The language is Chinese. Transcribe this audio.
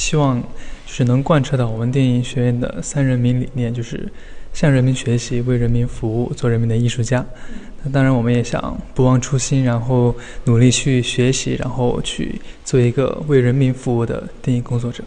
希望就是能贯彻到我们电影学院的三人民理念，就是向人民学习，为人民服务，做人民的艺术家。那当然我们也想不忘初心，然后努力去学习，然后去做一个为人民服务的电影工作者。